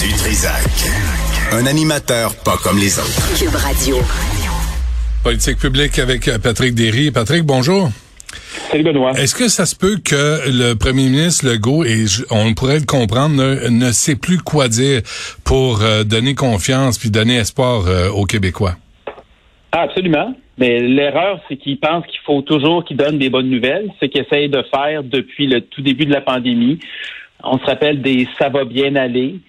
Du Trisac. Un animateur pas comme les autres. Cube Radio. Politique publique avec Patrick Derry. Patrick, bonjour. Salut Benoît. Est-ce que ça se peut que le premier ministre Legault, et on pourrait le comprendre, ne, sait plus quoi dire pour euh, donner confiance puis donner espoir euh, aux Québécois? Ah, absolument. Mais l'erreur, c'est qu'il pense qu'il faut toujours qu'il donne des bonnes nouvelles. Ce qu'il essaye de faire depuis le tout début de la pandémie. On se rappelle des ça va bien aller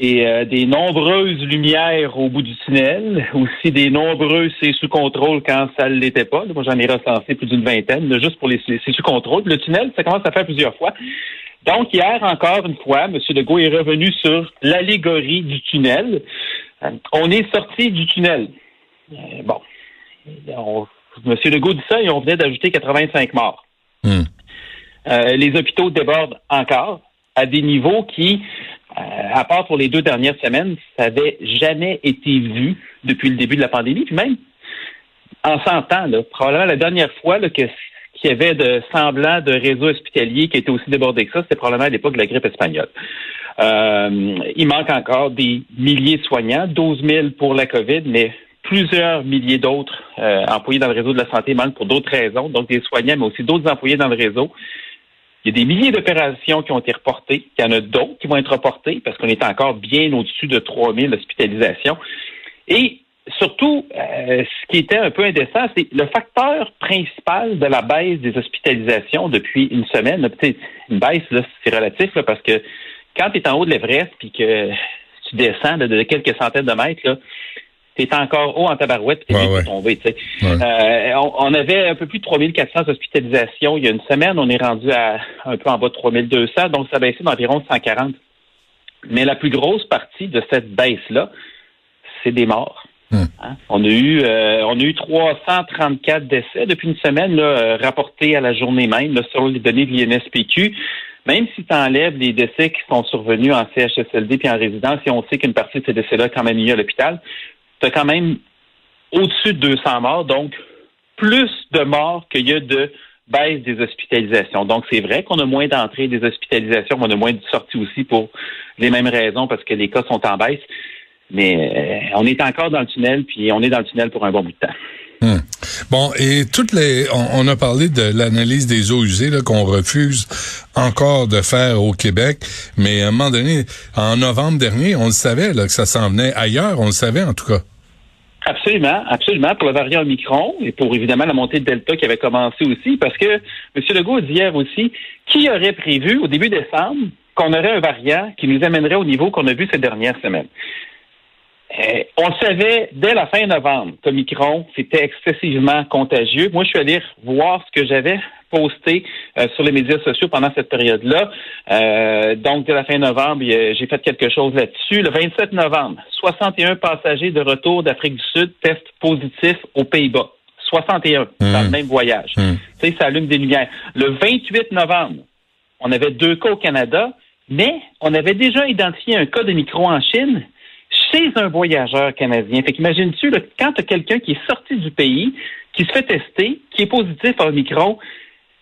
et euh, des nombreuses lumières au bout du tunnel, aussi des nombreux c'est sous contrôle quand ça ne l'était pas. Moi, j'en ai recensé plus d'une vingtaine, juste pour les c'est sous contrôle. Le tunnel, ça commence à faire plusieurs fois. Donc, hier, encore une fois, M. Legault est revenu sur l'allégorie du tunnel. Euh, on est sorti du tunnel. Euh, bon. M. Legault dit ça et on venait d'ajouter 85 morts. Hmm. les hôpitaux débordent encore à des niveaux qui, euh, à part pour les deux dernières semaines, ça n'avait jamais été vu depuis le début de la pandémie. Puis même en 100 ans, probablement la dernière fois que qu'il y avait de semblant de réseau hospitalier qui était aussi débordé que ça, c'était probablement à l'époque de la grippe espagnole. Euh, il manque encore des milliers de soignants, 12 000 pour la COVID, mais plusieurs milliers d'autres euh, employés dans le réseau de la santé manquent pour d'autres raisons, donc des soignants, mais aussi d'autres employés dans le réseau. Il y a des milliers d'opérations qui ont été reportées. Il y en a d'autres qui vont être reportées parce qu'on est encore bien au-dessus de 3000 hospitalisations. Et surtout, euh, ce qui était un peu indécent, c'est le facteur principal de la baisse des hospitalisations depuis une semaine. Une baisse, c'est relatif parce que quand tu es en haut de l'Everest puis que tu descends de quelques centaines de mètres, là, c'est encore haut en tabarouette et ouais, tombé. Euh, on, avait un peu plus de 3400 hospitalisations il y a une semaine. On est rendu à un peu en bas de 3200, donc ça a baissé d'environ 140. Mais la plus grosse partie de cette baisse-là, c'est des morts. Hmm. Hein? On a eu euh, on a eu 334 décès depuis une semaine là, euh, rapportés à la journée même là, selon les données de l'INSPQ. Même si tu enlèves les décès qui sont survenus en CHSLD puis en résidence, et on sait qu'une partie de ces décès-là quand même eu à l'hôpital, tu quand même au-dessus de 200 morts, donc plus de morts qu'il y a de baisse des hospitalisations. Donc, c'est vrai qu'on a moins d'entrées des hospitalisations, mais on a moins de sorties aussi pour les mêmes raisons, parce que les cas sont en baisse. Mais euh, on est encore dans le tunnel, puis on est dans le tunnel pour un bon bout de temps. Hmm. Bon, et toutes les, on, a parlé de l'analyse des eaux usées qu'on refuse encore de faire au Québec, mais à un moment donné, en novembre dernier, on le savait là, que ça s'en venait ailleurs, on le savait en tout cas. Absolument, absolument, pour le variant Omicron et pour évidemment la montée de Delta qui avait commencé aussi, parce que M. Legault dit hier aussi, qui aurait prévu au début décembre qu'on aurait un variant qui nous amènerait au niveau qu'on a vu ces dernières semaines? Euh, on savait dès la fin novembre que Micron, c'était excessivement contagieux. Moi, je suis allé voir ce que j'avais posté euh, sur les médias sociaux pendant cette période-là. Euh, donc, dès la fin novembre, j'ai fait quelque chose là-dessus. Le 27 novembre, 61 passagers de retour d'Afrique du Sud testent positifs aux Pays-Bas. 61 dans le mmh. même voyage. Mmh. Tu sais, ça allume des lumières. Le 28 novembre, on avait deux cas au Canada, mais on avait déjà identifié un cas de micro en Chine chez un voyageur canadien. Fait qu'imagine-tu, quand tu as quelqu'un qui est sorti du pays, qui se fait tester, qui est positif à Omicron,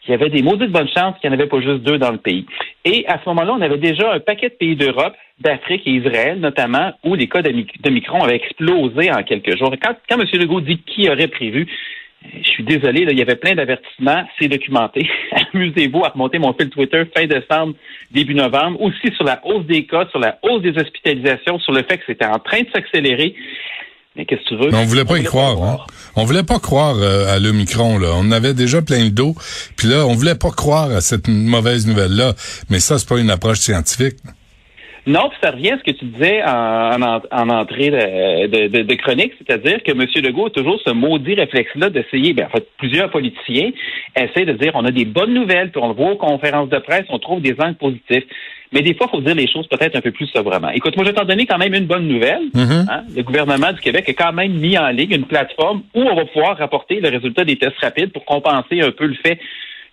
il y avait des maudites bonnes chances qu'il n'y en avait pas juste deux dans le pays. Et à ce moment-là, on avait déjà un paquet de pays d'Europe, d'Afrique et Israël notamment, où les cas d'Omicron avaient explosé en quelques jours. Quand, quand M. Legault dit qui aurait prévu, je suis désolé, il y avait plein d'avertissements, c'est documenté. Amusez-vous à remonter mon fil Twitter fin décembre, début novembre, aussi sur la hausse des cas, sur la hausse des hospitalisations, sur le fait que c'était en train de s'accélérer. Mais qu'est-ce que tu veux? on voulait pas y croire. Hein? On voulait pas croire euh, à l'Omicron. Là. On avait déjà plein de dos. Puis là, on voulait pas croire à cette mauvaise nouvelle-là. Mais ça, c'est pas une approche scientifique. Non, puis ça revient à ce que tu disais en, en, entrée de, de, de, chronique, c'est-à-dire que M. Legault a toujours ce maudit réflexe-là d'essayer, bien, en fait, plusieurs politiciens essaient de dire on a des bonnes nouvelles, puis on le voit aux conférences de presse, on trouve des angles positifs. Mais des fois, il faut dire les choses peut-être un peu plus sobrement. Écoute, moi, je vais t'en donner quand même une bonne nouvelle. Mm-hmm. Hein. Le gouvernement du Québec a quand même mis en ligne une plateforme où on va pouvoir rapporter le résultat des tests rapides pour compenser un peu le fait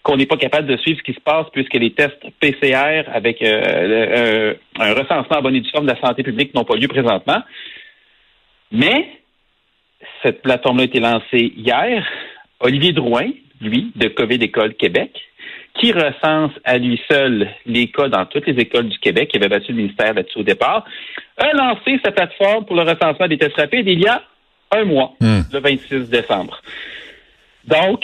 qu'on n'est pas capable de suivre ce qui se passe puisque les tests PCR avec euh, un recensement en bonne et due forme de la santé publique n'ont pas lieu présentement. Mais cette plateforme a été lancée hier. Olivier Drouin, lui, de COVID École Québec, qui recense à lui seul les cas dans toutes les écoles du Québec, qui avait battu le ministère là-dessus au départ, a lancé sa plateforme pour le recensement des tests rapides il y a un mois, Hmm. le 26 décembre. Donc,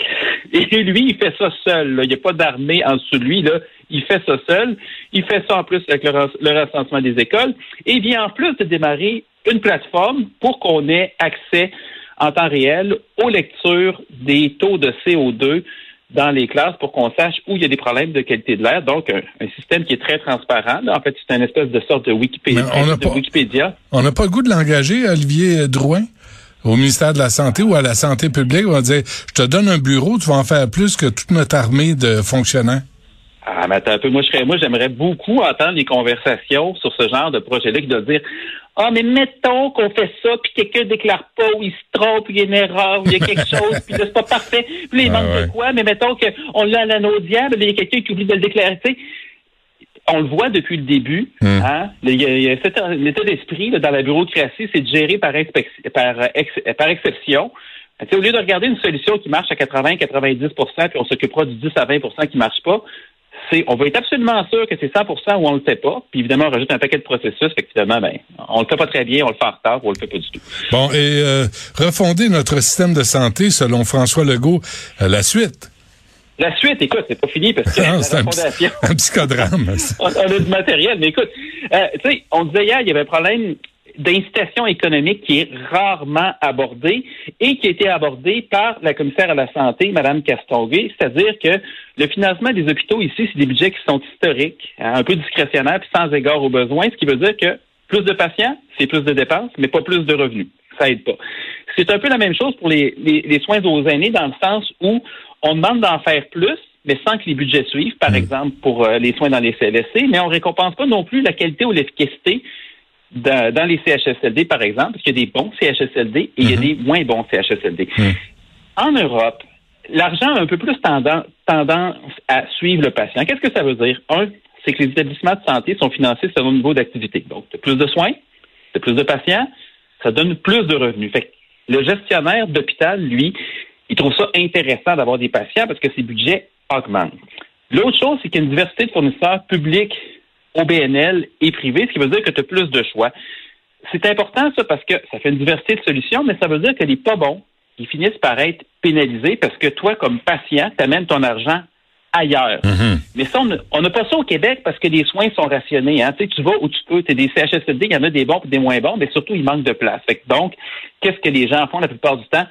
et lui, il fait ça seul. là. Il n'y a pas d'armée en dessous de lui. Là. Il fait ça seul. Il fait ça en plus avec le, re- le recensement des écoles. Et il vient en plus de démarrer une plateforme pour qu'on ait accès en temps réel aux lectures des taux de CO2 dans les classes pour qu'on sache où il y a des problèmes de qualité de l'air. Donc, un, un système qui est très transparent. là. En fait, c'est une espèce de sorte de Wikipédia. Mais on n'a pas- Wikipédia. On n'a pas le goût de l'engager, Olivier Drouin, au ministère de la Santé ou à la Santé publique. On va dire, je te donne un bureau, tu vas en faire plus que toute notre armée de fonctionnaires. Ah, mais attends un peu. Moi, je serais, moi, j'aimerais beaucoup entendre les conversations sur ce genre de projet-là qui doit dire Ah, mais mettons qu'on fait ça, puis quelqu'un déclare pas, ou il se trompe, ou il y a une erreur, ou il y a quelque chose, puis là, c'est pas parfait. Puis là, il Ah, manque ouais. de quoi, mais mettons qu'on l'a à diable, mais il y a quelqu'un qui oublie de le déclarer. Tu sais, on le voit depuis le début. Hein? Il y a, cet- l'état d'esprit dans la bureaucratie, c'est de gérer par, euh, ex- par exception. Au lieu de regarder une solution qui marche à 80-90% puis on s'occupera du 10 à 20% qui ne marche pas, c'est on va être absolument sûr que c'est 100% ou on le fait pas. Puis évidemment, on rajoute un paquet de processus. Finalement, ben, on le fait pas très bien, on le fait en retard ou on le fait pas du tout. Bon, et euh, refonder notre système de santé, selon François Legault, euh, la suite. La suite, écoute, c'est pas fini parce que Ah, la c'est un, fondation. un psychodrame. on, a du matériel, mais écoute, euh, tu sais, on disait hier, il y avait un problème d'incitation économique qui est rarement abordé et qui a été abordé par la commissaire à la santé, Mme Castonguay, c'est-à-dire que le financement des hôpitaux ici, c'est des budgets qui sont historiques, hein, un peu discrétionnaires, puis sans égard aux besoins, ce qui veut dire que plus de patients, c'est plus de dépenses, mais pas plus de revenus. Ça aide pas. C'est un peu la même chose pour les, les, les soins aux aînés dans le sens où on demande d'en faire plus, mais sans que les budgets suivent, par exemple pour euh, les soins dans les CLSC, mais on récompense pas non plus la qualité ou l'efficacité dans, dans les CHSLD, par exemple, parce qu'il y a des bons CHSLD et il y a des moins bons CHSLD. Mhm. En Europe, l'argent a un peu plus tendance, tendance à suivre le patient. Qu'est-ce que ça veut dire? Un, c'est que les établissements de santé sont financés selon le niveau d'activité. Donc, de plus de soins, de plus de patients, ça donne plus de revenus. Fait que le gestionnaire d'hôpital, lui, il trouve ça intéressant d'avoir des patients parce que ses budgets augmentent. L'autre chose, c'est qu'il y a une diversité de fournisseurs publics au BNL et privés, ce qui veut dire que tu as plus de choix. C'est important, ça, parce que ça fait une diversité de solutions, mais ça veut dire que les pas bons, ils finissent par être pénalisés parce que toi, comme patient, tu amènes ton argent ailleurs. Mhm. Mais ça, on n'a pas ça au Québec parce que les soins sont rationnés. Hein. Tu, sais, tu vas où tu peux, tu as des CHSLD, il y en a des bons et des moins bons, mais surtout, il manque de place. Fait que donc, qu'est-ce que les gens font la plupart du temps?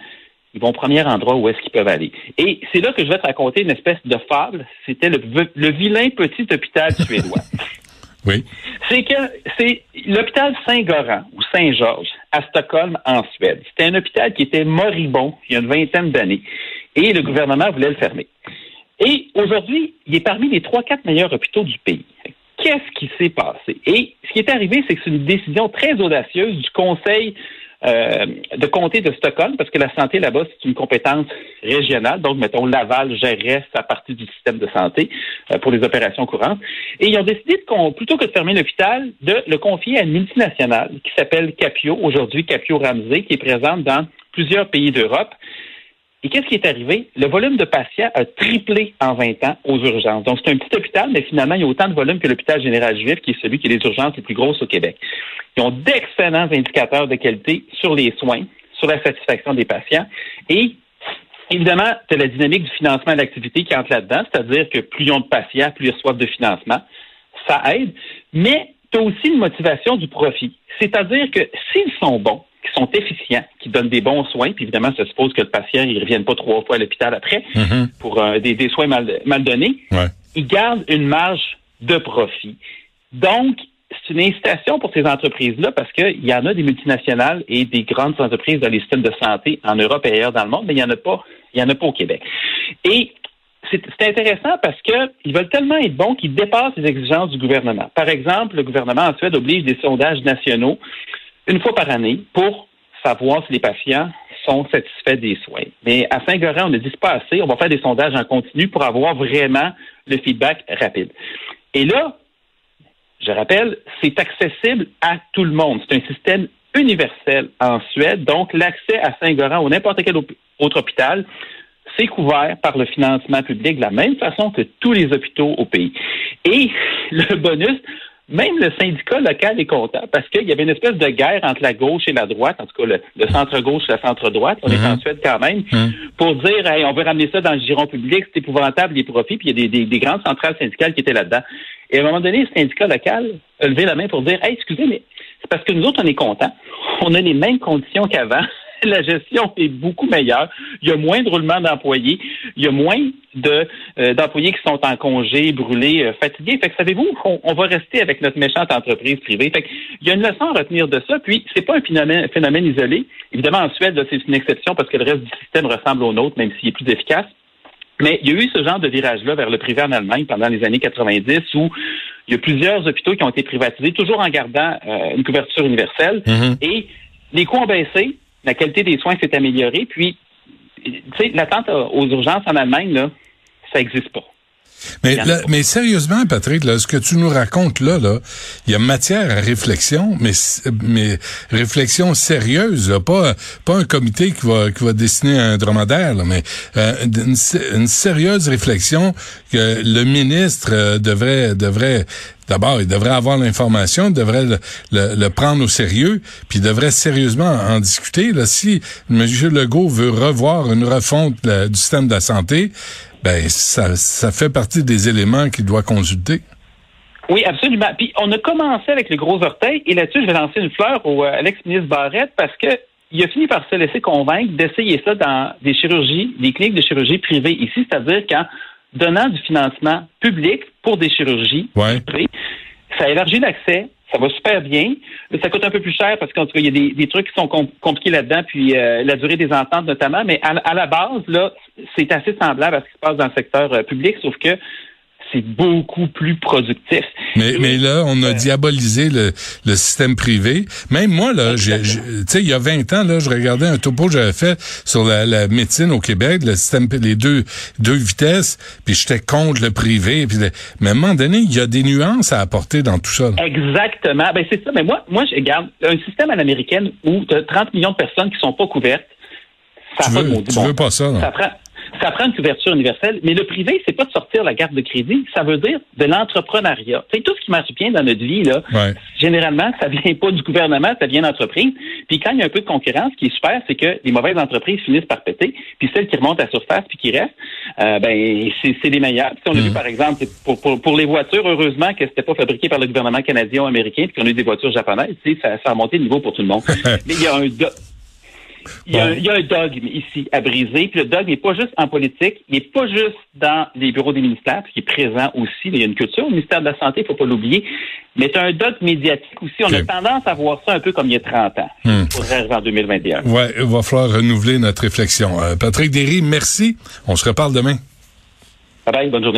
Ils vont au premier endroit où est-ce qu'ils peuvent aller. Et c'est là que je vais te raconter une espèce de fable. C'était le, le vilain petit hôpital suédois. Oui. c'est que c'est l'hôpital Saint-Goran ou Saint-Georges à Stockholm, en Suède. C'était un hôpital qui était moribond il y a une vingtaine d'années. Et le gouvernement voulait le fermer. Et aujourd'hui, il est parmi les trois, quatre meilleurs hôpitaux du pays. Qu'est-ce qui s'est passé? Et ce qui est arrivé, c'est que c'est une décision très audacieuse du Conseil euh, de comté de Stockholm, parce que la santé là-bas, c'est une compétence régionale. Donc, mettons, Laval gérerait sa partie du système de santé euh, pour les opérations courantes. Et ils ont décidé, de, plutôt que de fermer l'hôpital, de le confier à une multinationale qui s'appelle Capio, aujourd'hui Capio Ramsey, qui est présente dans plusieurs pays d'Europe. Et qu'est-ce qui est arrivé? Le volume de patients a triplé en 20 ans aux urgences. Donc, c'est un petit hôpital, mais finalement, il y a autant de volume que l'hôpital général juif, qui est celui qui a les urgences les plus grosses au Québec. Ils ont d'excellents indicateurs de qualité sur les soins, sur la satisfaction des patients. Et évidemment, tu as la dynamique du financement de l'activité qui entre là-dedans, c'est-à-dire que plus ils ont de patients, plus ils reçoivent de financement. Ça aide. Mais tu as aussi une motivation du profit. C'est-à-dire que s'ils sont bons, qui sont efficients, qui donnent des bons soins, puis évidemment, ça suppose que le patient ne revienne pas trois fois à l'hôpital après Mhm. pour euh, des, des soins mal, mal donnés, Ouais. ils gardent une marge de profit. Donc, c'est une incitation pour ces entreprises-là parce qu'il y en a des multinationales et des grandes entreprises dans les systèmes de santé en Europe et ailleurs dans le monde, mais il n'y en a pas, il y en a pas au Québec. Et c'est c'est intéressant parce qu'ils veulent tellement être bons qu'ils dépassent les exigences du gouvernement. Par exemple, le gouvernement en Suède oblige des sondages nationaux une fois par année pour savoir si les patients sont satisfaits des soins. Mais à Saint-Goran, on ne dit pas assez. On va faire des sondages en continu pour avoir vraiment le feedback rapide. Et là, je rappelle, c'est accessible à tout le monde. C'est un système universel en Suède. Donc, l'accès à Saint-Goran ou n'importe quel autre hôpital, c'est couvert par le financement public de la même façon que tous les hôpitaux au pays. Et le bonus, même le syndicat local est content parce qu'il y avait une espèce de guerre entre la gauche et la droite, en tout cas le, centre-gauche et la centre-droite, on est en mhm. Suède quand même, mhm. pour dire on veut ramener ça dans le giron public, c'est épouvantable les profits, puis il y a des, des, grandes centrales syndicales qui étaient là-dedans. Et à un moment donné, le syndicat local a levé la main pour dire Hey, excusez, mais c'est parce que nous autres, on est contents. On a les mêmes conditions qu'avant. la gestion est beaucoup meilleure. Il y a moins de roulement d'employés. Il y a moins de euh, d'employés qui sont en congé, brûlés, euh, fatigués. Fait que savez-vous, on, va rester avec notre méchante entreprise privée. Fait que, il y a une leçon à retenir de ça. Puis c'est pas un phénomène, phénomène isolé. Évidemment, en Suède, c'est une exception parce que le reste du système ressemble au nôtre, même s'il est plus efficace. Mais il y a eu ce genre de virage-là vers le privé en Allemagne pendant les années 90 où il y a plusieurs hôpitaux qui ont été privatisés, toujours en gardant euh, une couverture universelle. Mm-hmm. Et les coûts ont baissé, la qualité des soins s'est améliorée. Puis, tu sais, l'attente aux urgences en Allemagne, là, ça n'existe pas. Mais, mais sérieusement, Patrick, là, ce que tu nous racontes là, là, il y a matière à réflexion, mais mais réflexion sérieuse, pas pas un comité qui va qui va dessiner un dromadaire, là, mais euh, une, sérieuse réflexion que le ministre euh, devrait devrait D'abord, il devrait avoir l'information, il devrait le, prendre au sérieux, puis il devrait sérieusement en discuter. Là, si M. Legault veut revoir une refonte du système de la santé, ben ça, ça fait partie des éléments qu'il doit consulter. Oui, absolument. Puis on a commencé avec le gros orteil, et là-dessus, je vais lancer une fleur au euh, Alex-ministre Barrette parce que il a fini par se laisser convaincre d'essayer ça dans des chirurgies, des cliniques de chirurgie privées ici, c'est-à-dire qu'en donnant du financement public pour des chirurgies privées, ça élargit l'accès, ça va super bien. Ça coûte un peu plus cher parce qu'en tout cas, il y a des, trucs qui sont compliqués là-dedans, puis euh, la durée des ententes notamment. Mais à, à la base, là, c'est assez semblable à ce qui se passe dans le secteur euh, public, sauf que c'est beaucoup plus productif. Mais, mais là, on a euh, diabolisé le, le système privé. Même moi, là, tu sais, il y a 20 ans, là, je regardais un topo que j'avais fait sur la, la, médecine au Québec, le système, les deux, deux vitesses, puis j'étais contre le privé. Puis mais à un moment donné, il y a des nuances à apporter dans tout ça. Exactement. Ben, c'est ça. Mais moi, moi, je regarde un système à l'américaine où tu as 30 millions de personnes qui sont pas couvertes. Ça tu veux, tu veux pas ça, non? Ça prend, ça prend une couverture universelle, mais le privé, c'est pas de sortir la carte de crédit, ça veut dire de l'entrepreneuriat. C'est tout ce qui marche bien dans notre vie là. Généralement, ça vient pas du gouvernement, ça vient d'entreprise. Puis quand il y a un peu de concurrence, ce qui est super, c'est que les mauvaises entreprises finissent par péter, puis celles qui remontent à surface puis qui restent, euh, ben c'est les meilleures. Si on a vu mm. par exemple pour, pour, pour, les voitures, heureusement que c'était pas fabriqué par le gouvernement canadien ou américain, puis qu'on a eu des voitures japonaises, ça, ça a monté le niveau pour tout le monde. mais il y a un il y, a, il y, a, un dogme ici à briser. Puis le dogme n'est pas juste en politique, il n'est pas juste dans les bureaux des ministères, qui est présent aussi. Il y a une culture au ministère de la Santé, il ne faut pas l'oublier. Mais c'est un dogme médiatique aussi. On a tendance à voir ça un peu comme il y a 30 ans. Hmm. Pour arriver en 2021. Oui, il va falloir renouveler notre réflexion. Euh, Patrick Derry, merci. On se reparle demain. Bye bye, bonne journée.